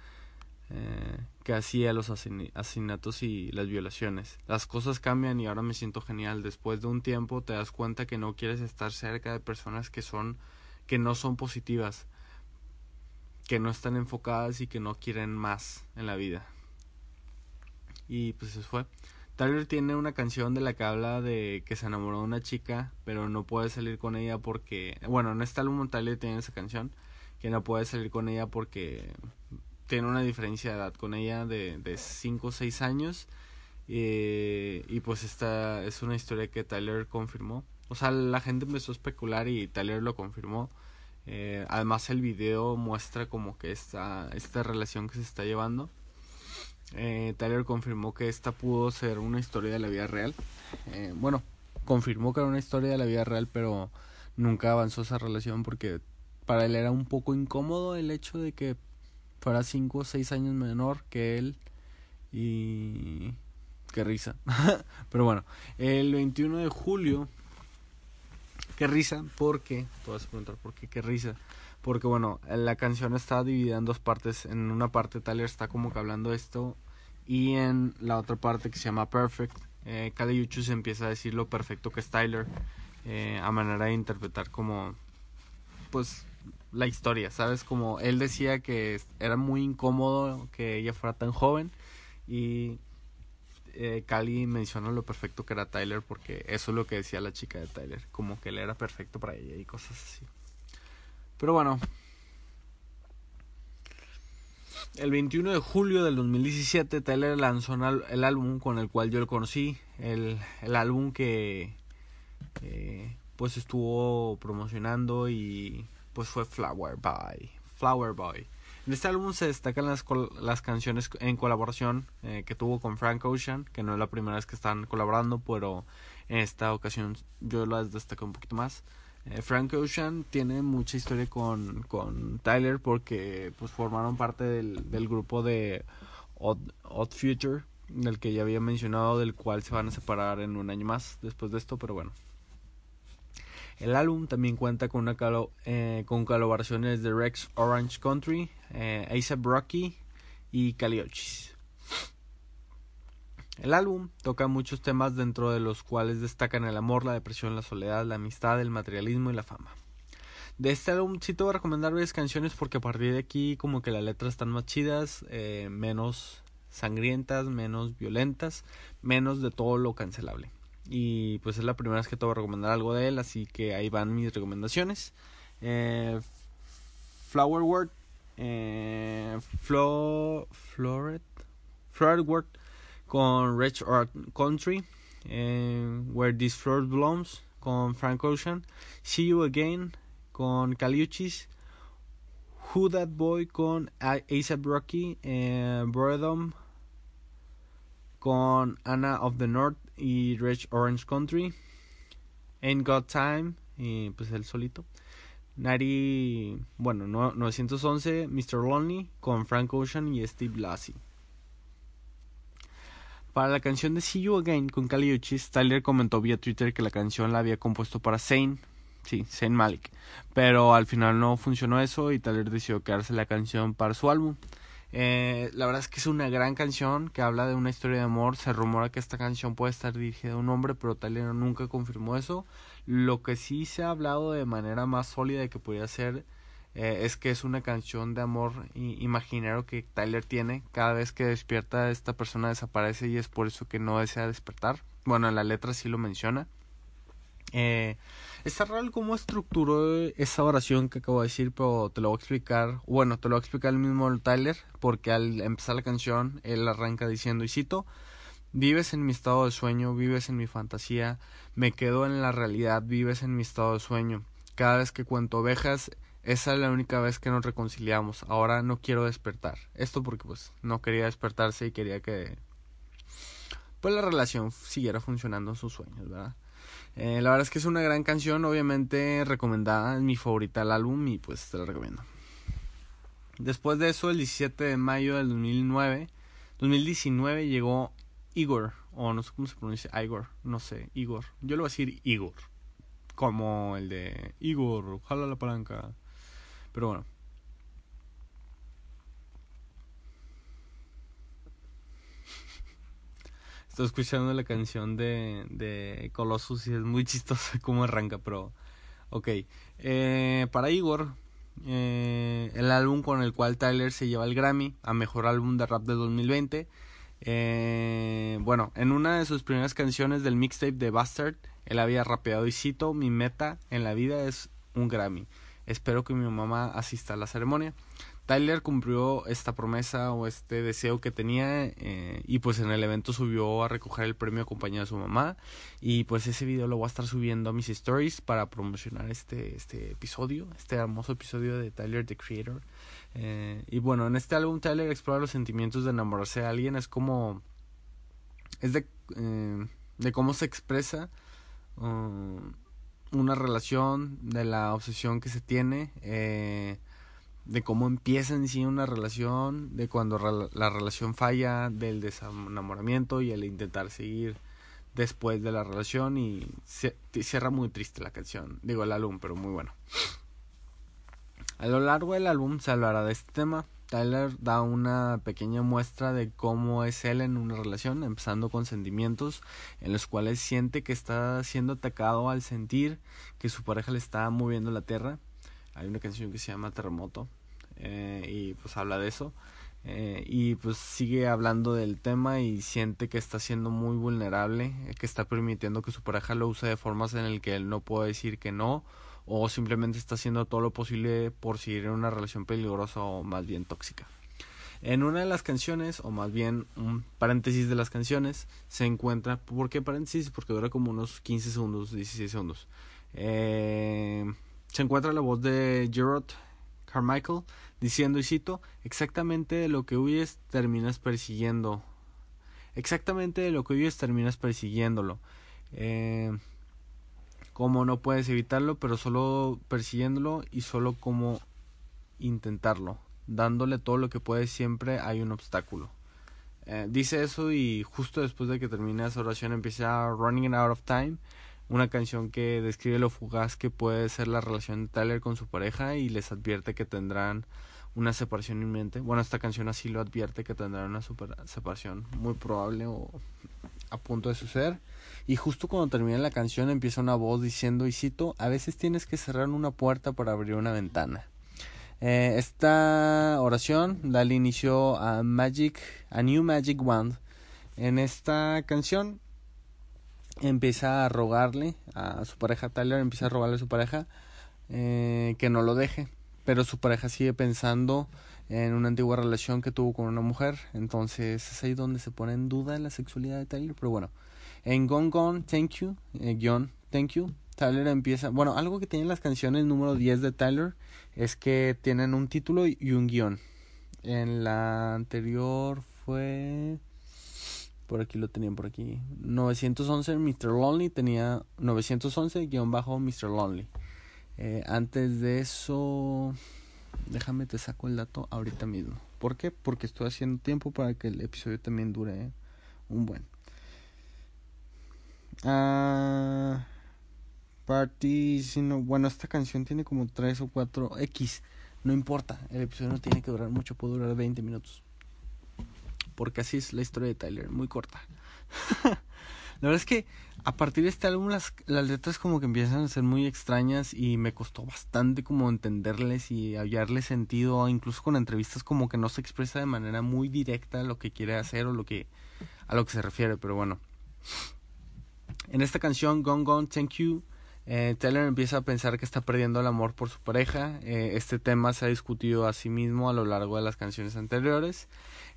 eh, que hacía los asesinatos y las violaciones. Las cosas cambian y ahora me siento genial. Después de un tiempo te das cuenta que no quieres estar cerca de personas que son que no son positivas, que no están enfocadas y que no quieren más en la vida. Y pues eso fue. Tyler tiene una canción de la que habla de que se enamoró de una chica, pero no puede salir con ella porque, bueno, en este álbum Tyler tiene esa canción, que no puede salir con ella porque tiene una diferencia de edad con ella de 5 o 6 años. Eh, y pues esta es una historia que Tyler confirmó. O sea, la gente empezó a especular y Tyler lo confirmó. Eh, además el video muestra como que esta, esta relación que se está llevando. Eh, Tyler confirmó que esta pudo ser una historia de la vida real. Eh, bueno, confirmó que era una historia de la vida real, pero nunca avanzó esa relación porque para él era un poco incómodo el hecho de que fuera 5 o 6 años menor que él y qué risa. *laughs* Pero bueno, el 21 de julio qué risa porque te vas a preguntar por qué qué risa porque bueno, la canción está dividida en dos partes. En una parte Tyler está como que hablando esto y en la otra parte que se llama Perfect, eh, Kali se empieza a decir lo perfecto que es Tyler eh, a manera de interpretar como pues la historia, ¿sabes? Como él decía que era muy incómodo que ella fuera tan joven y eh, Cali menciona lo perfecto que era Tyler porque eso es lo que decía la chica de Tyler, como que él era perfecto para ella y cosas así. Pero bueno, el 21 de julio del 2017 Tyler lanzó el álbum con el cual yo lo conocí, el, el álbum que pues estuvo promocionando y pues fue Flower Boy. Flower Boy. En este álbum se destacan las, las canciones en colaboración eh, que tuvo con Frank Ocean, que no es la primera vez que están colaborando, pero en esta ocasión yo las destaqué un poquito más. Eh, Frank Ocean tiene mucha historia con, con Tyler porque pues formaron parte del, del grupo de Odd, Future, del que ya había mencionado, del cual se van a separar en un año más después de esto, pero bueno. El álbum también cuenta con, una calo eh, con colaboraciones de Rex Orange Country, eh, ASAP Rocky y Caliochis. El álbum toca muchos temas dentro de los cuales destacan el amor, la depresión, la soledad, la amistad, el materialismo y la fama. De este álbum sí te voy a recomendar varias canciones porque a partir de aquí como que las letras están más chidas, eh, menos sangrientas, menos violentas, menos de todo lo cancelable. Y pues es la primera vez que te voy a recomendar algo de él, así que ahí van mis recomendaciones. Eh, Flower Word, eh, Flo, Floret, Flower con Rich Art Country, eh, Where This Flower Blooms con Frank Ocean, See You Again con Caliuchis, Who That Boy con ASAP Rocky, eh, Boredom con Anna of the North y Rich Orange Country, Ain't Got Time y pues él solito. Nari, bueno, 911, Mr. Lonely con Frank Ocean y Steve Lassie. Para la canción de See You Again con Kali Uchis, Tyler comentó vía Twitter que la canción la había compuesto para Zayn, sí, Zayn Malik, pero al final no funcionó eso y Tyler decidió quedarse la canción para su álbum. Eh, la verdad es que es una gran canción que habla de una historia de amor. Se rumora que esta canción puede estar dirigida a un hombre, pero Tyler nunca confirmó eso. Lo que sí se ha hablado de manera más sólida de que podría ser eh, es que es una canción de amor imaginario que Tyler tiene. Cada vez que despierta esta persona desaparece y es por eso que no desea despertar. Bueno, en la letra sí lo menciona. Eh, está raro cómo estructuró esa oración que acabo de decir, pero te lo voy a explicar. Bueno, te lo voy a explicar el mismo Tyler, porque al empezar la canción él arranca diciendo, y cito, Vives en mi estado de sueño, vives en mi fantasía, me quedo en la realidad, vives en mi estado de sueño. Cada vez que cuento ovejas, esa es la única vez que nos reconciliamos. Ahora no quiero despertar. Esto porque pues no quería despertarse y quería que pues la relación siguiera funcionando en sus sueños, ¿verdad? Eh, la verdad es que es una gran canción, obviamente recomendada, es mi favorita del álbum y pues te la recomiendo. Después de eso, el 17 de mayo del 2009, 2019 llegó Igor, o no sé cómo se pronuncia, Igor, no sé, Igor. Yo le voy a decir Igor, como el de Igor, jala la palanca. Pero bueno. Estoy escuchando la canción de, de Colossus y es muy *laughs* chistoso cómo arranca, pero... Ok. Eh, para Igor, eh, el álbum con el cual Tyler se lleva el Grammy a Mejor Álbum de Rap de 2020. Eh, bueno, en una de sus primeras canciones del mixtape de Bastard, él había rapeado y cito, mi meta en la vida es un Grammy. Espero que mi mamá asista a la ceremonia. Tyler cumplió esta promesa o este deseo que tenía eh, y pues en el evento subió a recoger el premio acompañado de su mamá y pues ese video lo voy a estar subiendo a mis stories para promocionar este, este episodio, este hermoso episodio de Tyler the Creator. Eh, y bueno, en este álbum Tyler explora los sentimientos de enamorarse de alguien, es como... es de, eh, de cómo se expresa. Um, una relación, de la obsesión que se tiene. Eh, de cómo empieza en sí una relación, de cuando la relación falla, del desenamoramiento y el intentar seguir después de la relación y cierra muy triste la canción, digo el álbum, pero muy bueno. A lo largo del álbum se hablará de este tema. Tyler da una pequeña muestra de cómo es él en una relación, empezando con sentimientos en los cuales siente que está siendo atacado al sentir que su pareja le está moviendo la tierra. Hay una canción que se llama Terremoto eh, y pues habla de eso. Eh, y pues sigue hablando del tema y siente que está siendo muy vulnerable, que está permitiendo que su pareja lo use de formas en el que él no puede decir que no o simplemente está haciendo todo lo posible por seguir en una relación peligrosa o más bien tóxica. En una de las canciones, o más bien un paréntesis de las canciones, se encuentra, ¿por qué paréntesis? Porque dura como unos 15 segundos, 16 segundos. Eh, se encuentra la voz de Gerard Carmichael diciendo, y cito, exactamente de lo que huyes terminas persiguiendo. Exactamente de lo que huyes terminas persiguiéndolo. Eh, como no puedes evitarlo, pero solo persiguiéndolo y solo como intentarlo. Dándole todo lo que puedes siempre hay un obstáculo. Eh, dice eso y justo después de que termine esa oración empieza Running Out of Time, una canción que describe lo fugaz que puede ser la relación de Tyler con su pareja y les advierte que tendrán una separación inminente. Bueno, esta canción así lo advierte que tendrán una separación muy probable o a punto de suceder. Y justo cuando termina la canción empieza una voz diciendo, y cito, a veces tienes que cerrar una puerta para abrir una ventana. Eh, esta oración da el inicio a Magic, a New Magic Wand. En esta canción empieza a rogarle a su pareja Tyler, empieza a rogarle a su pareja eh, que no lo deje, pero su pareja sigue pensando en una antigua relación que tuvo con una mujer, entonces es ahí donde se pone en duda la sexualidad de Tyler, pero bueno, en Gone Gone, Thank You, eh, guion, Thank You, Tyler empieza, bueno, algo que tienen las canciones número 10 de Tyler es que tienen un título y un guion. En la anterior fue por aquí lo tenían por aquí. 911 Mr. Lonely tenía 911 guion bajo Mr. Lonely. Eh, antes de eso, déjame te saco el dato ahorita mismo. ¿Por qué? Porque estoy haciendo tiempo para que el episodio también dure un buen. Ah, party, bueno, esta canción tiene como 3 o 4 X. No importa, el episodio no tiene que durar mucho, puede durar 20 minutos. Porque así es la historia de Tyler, muy corta. *laughs* la verdad es que a partir de este álbum las, las letras como que empiezan a ser muy extrañas y me costó bastante como entenderles y hallarle sentido, incluso con entrevistas como que no se expresa de manera muy directa lo que quiere hacer o lo que a lo que se refiere, pero bueno. En esta canción, Gone Gone, Thank You, eh, Taylor empieza a pensar que está perdiendo el amor por su pareja. Eh, este tema se ha discutido a sí mismo a lo largo de las canciones anteriores.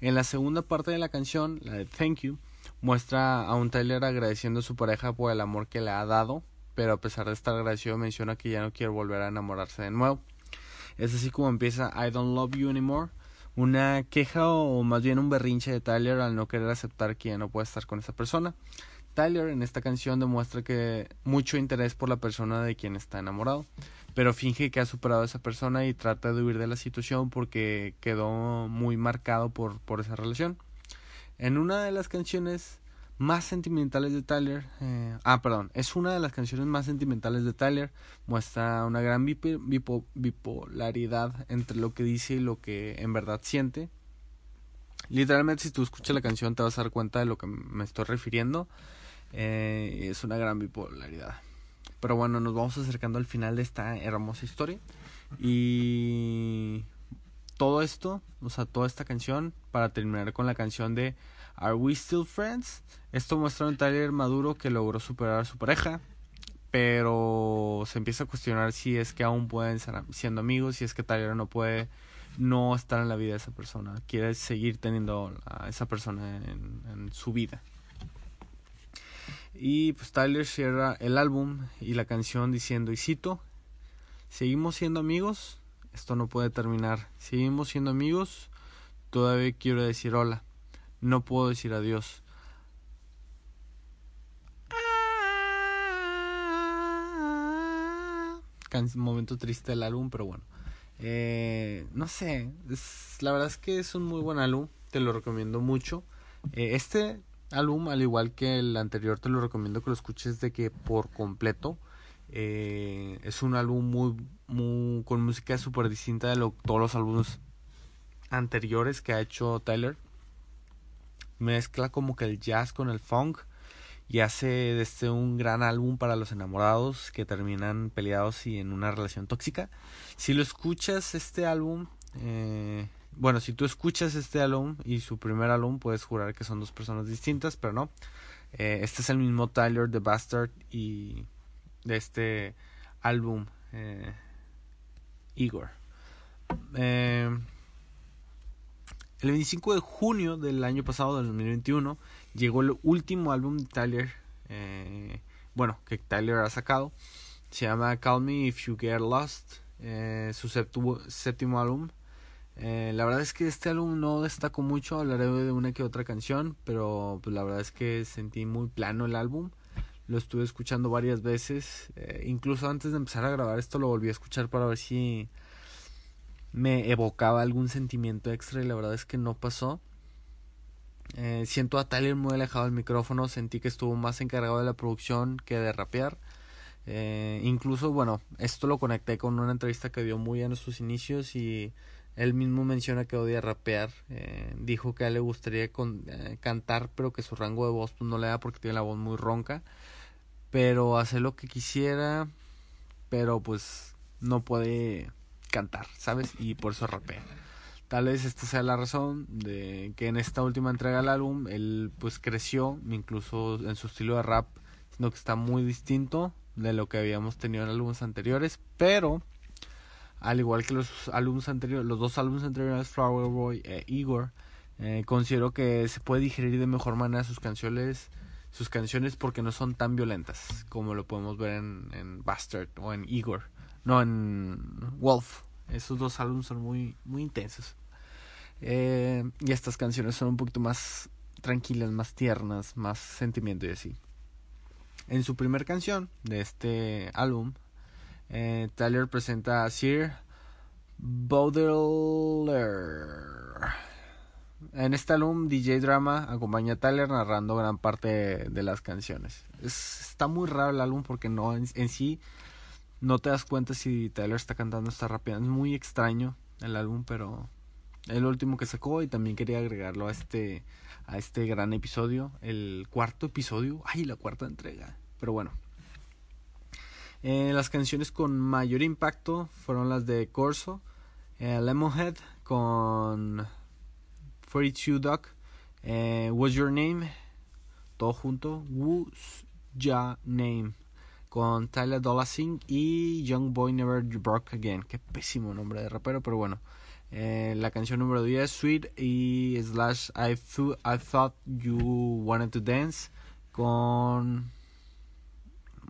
En la segunda parte de la canción, la de Thank You, muestra a un Tyler agradeciendo a su pareja por el amor que le ha dado, pero a pesar de estar agradecido menciona que ya no quiere volver a enamorarse de nuevo. Es así como empieza I Don't Love You Anymore, una queja o más bien un berrinche de Tyler al no querer aceptar que ya no puede estar con esa persona. Tyler en esta canción demuestra que mucho interés por la persona de quien está enamorado, pero finge que ha superado a esa persona y trata de huir de la situación porque quedó muy marcado por, por esa relación. En una de las canciones más sentimentales de Tyler, eh, ah, perdón, es una de las canciones más sentimentales de Tyler, muestra una gran bipolaridad entre lo que dice y lo que en verdad siente. Literalmente si tú escuchas la canción te vas a dar cuenta de lo que me estoy refiriendo. Eh, es una gran bipolaridad. Pero bueno, nos vamos acercando al final de esta hermosa historia. Y todo esto, o sea, toda esta canción, para terminar con la canción de Are We Still Friends? Esto muestra un Tyler maduro que logró superar a su pareja, pero se empieza a cuestionar si es que aún pueden ser siendo amigos, si es que Tyler no puede no estar en la vida de esa persona, quiere seguir teniendo a esa persona en su vida. Y pues Tyler cierra el álbum y la canción diciendo, y cito, seguimos siendo amigos, esto no puede terminar, seguimos siendo amigos, todavía quiero decir hola, no puedo decir adiós. momento triste del álbum, pero bueno. Eh, no sé, la verdad es que es un muy buen álbum, te lo recomiendo mucho. Eh, este álbum, al igual que el anterior, te lo recomiendo que lo escuches de que por completo. Eh, es un álbum muy, muy con música súper distinta de todos los álbumes anteriores que ha hecho Tyler. Mezcla como que el jazz con el funk y hace este un gran álbum para los enamorados que terminan peleados y en una relación tóxica. Si lo escuchas este álbum, eh, bueno, si tú escuchas este álbum y su primer álbum, puedes jurar que son dos personas distintas, pero no. Eh, este es el mismo Tyler The Bastard y de este álbum eh, Igor. Eh, el 25 de junio del año pasado, del 2021, llegó el último álbum de Tyler, eh, bueno, que Tyler ha sacado. Se llama Call Me If You Get Lost, su séptimo álbum. Eh, la verdad es que este álbum no destacó mucho, hablaré de una que otra canción, pero pues, la verdad es que sentí muy plano el álbum. Lo estuve escuchando varias veces, incluso antes de empezar a grabar esto lo volví a escuchar para ver si me evocaba algún sentimiento extra y la verdad es que no pasó. Eh, siento a Tyler muy alejado del micrófono, sentí que estuvo más encargado de la producción que de rapear. Eh, incluso, bueno, esto lo conecté con una entrevista que dio muy en sus inicios y él mismo menciona que odia rapear. Eh, dijo que a él le gustaría cantar, pero que su rango de voz pues, no le da porque tiene la voz muy ronca. Pero hace lo que quisiera, pero pues no puede cantar, ¿sabes? Y por eso rapea. Tal vez esta sea la razón de que en esta última entrega del álbum él pues creció, incluso en su estilo de rap, sino que está muy distinto de lo que habíamos tenido en álbumes anteriores, pero al igual que los álbumes anteriores, los dos álbumes anteriores, Flower Boy e Igor, eh, considero que se puede digerir de mejor manera sus canciones, sus canciones porque no son tan violentas como lo podemos ver en, en Bastard o en Igor, no en Wolf. Esos dos álbumes son muy, muy intensos. Eh, y estas canciones son un poquito más tranquilas, más tiernas, más sentimiento y así. En su primer canción de este álbum, eh, Tyler presenta a Sir Baudelaire. En este álbum, DJ Drama acompaña a Tyler narrando gran parte de, las canciones. está muy raro el álbum porque no en, en sí no te das cuenta si Tyler está cantando, está rapeando. Es muy extraño el álbum, pero el último que sacó y también quería agregarlo a este a este gran episodio, el cuarto episodio, ay, la cuarta entrega. Pero bueno. Eh, las canciones con mayor impacto fueron las de Corso, eh, Lemonhead con 42 Duck, eh, What's Your Name, todo junto, Who's Ya Name con Tyler Dolasing y Young Boy Never Broke Again. Qué pésimo nombre de rapero, pero bueno. La canción número 10, Sweet y Slash I Thought You Wanted to Dance con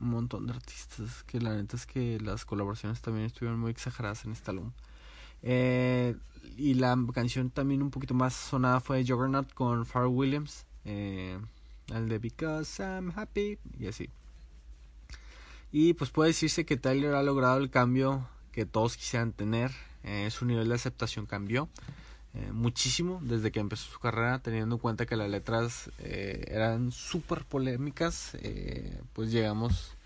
un montón de artistas que la neta es que las colaboraciones también estuvieron muy exageradas en este álbum. Eh, y la canción también un poquito más sonada fue Juggernaut con Pharrell Williams. Eh, el de Because I'm Happy y así. Y pues puede decirse que Tyler ha logrado el cambio que todos quisieran tener. Eh, su nivel de aceptación cambió eh, muchísimo desde que empezó su carrera, teniendo en cuenta que las letras eh, eran súper polémicas. pues llegamos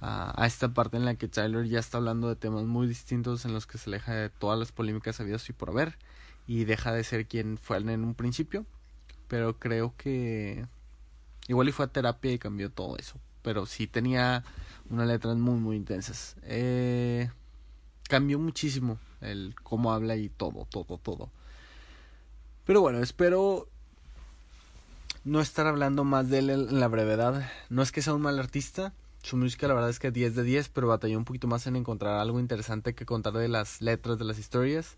a, esta parte en la que Tyler ya está hablando de temas muy distintos en los que se aleja de todas las polémicas habidas y por haber y deja de ser quien fue en un principio. Pero creo que igual y fue a terapia y cambió todo eso. Pero sí tenía unas letras muy, muy intensas. Eh, cambió muchísimo el cómo habla y todo, todo, todo. Pero bueno, espero no estar hablando más de él en la brevedad. No es que sea un mal artista. Su música la verdad es que 10 de 10, pero batalló un poquito más en encontrar algo interesante que contar de las letras de las historias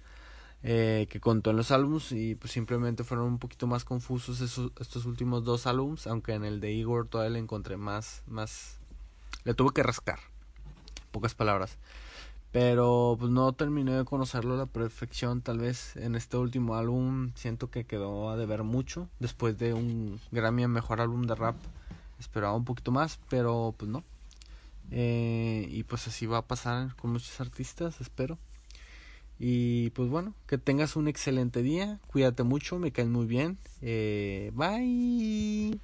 eh, que contó en los álbumes y pues simplemente fueron un poquito más confusos esos, estos últimos dos álbumes, aunque en el de Igor todavía le encontré más, más le tuve que rascar. Pocas palabras. Pero pues no terminé de conocerlo a la perfección. Tal vez en este último álbum siento que quedó a deber mucho. Después de un Grammy mejor álbum de rap. Esperaba un poquito más, pero pues no. Eh, y pues así va a pasar con muchos artistas, espero. Y pues bueno, que tengas un excelente día. Cuídate mucho, me caen muy bien. Eh, bye.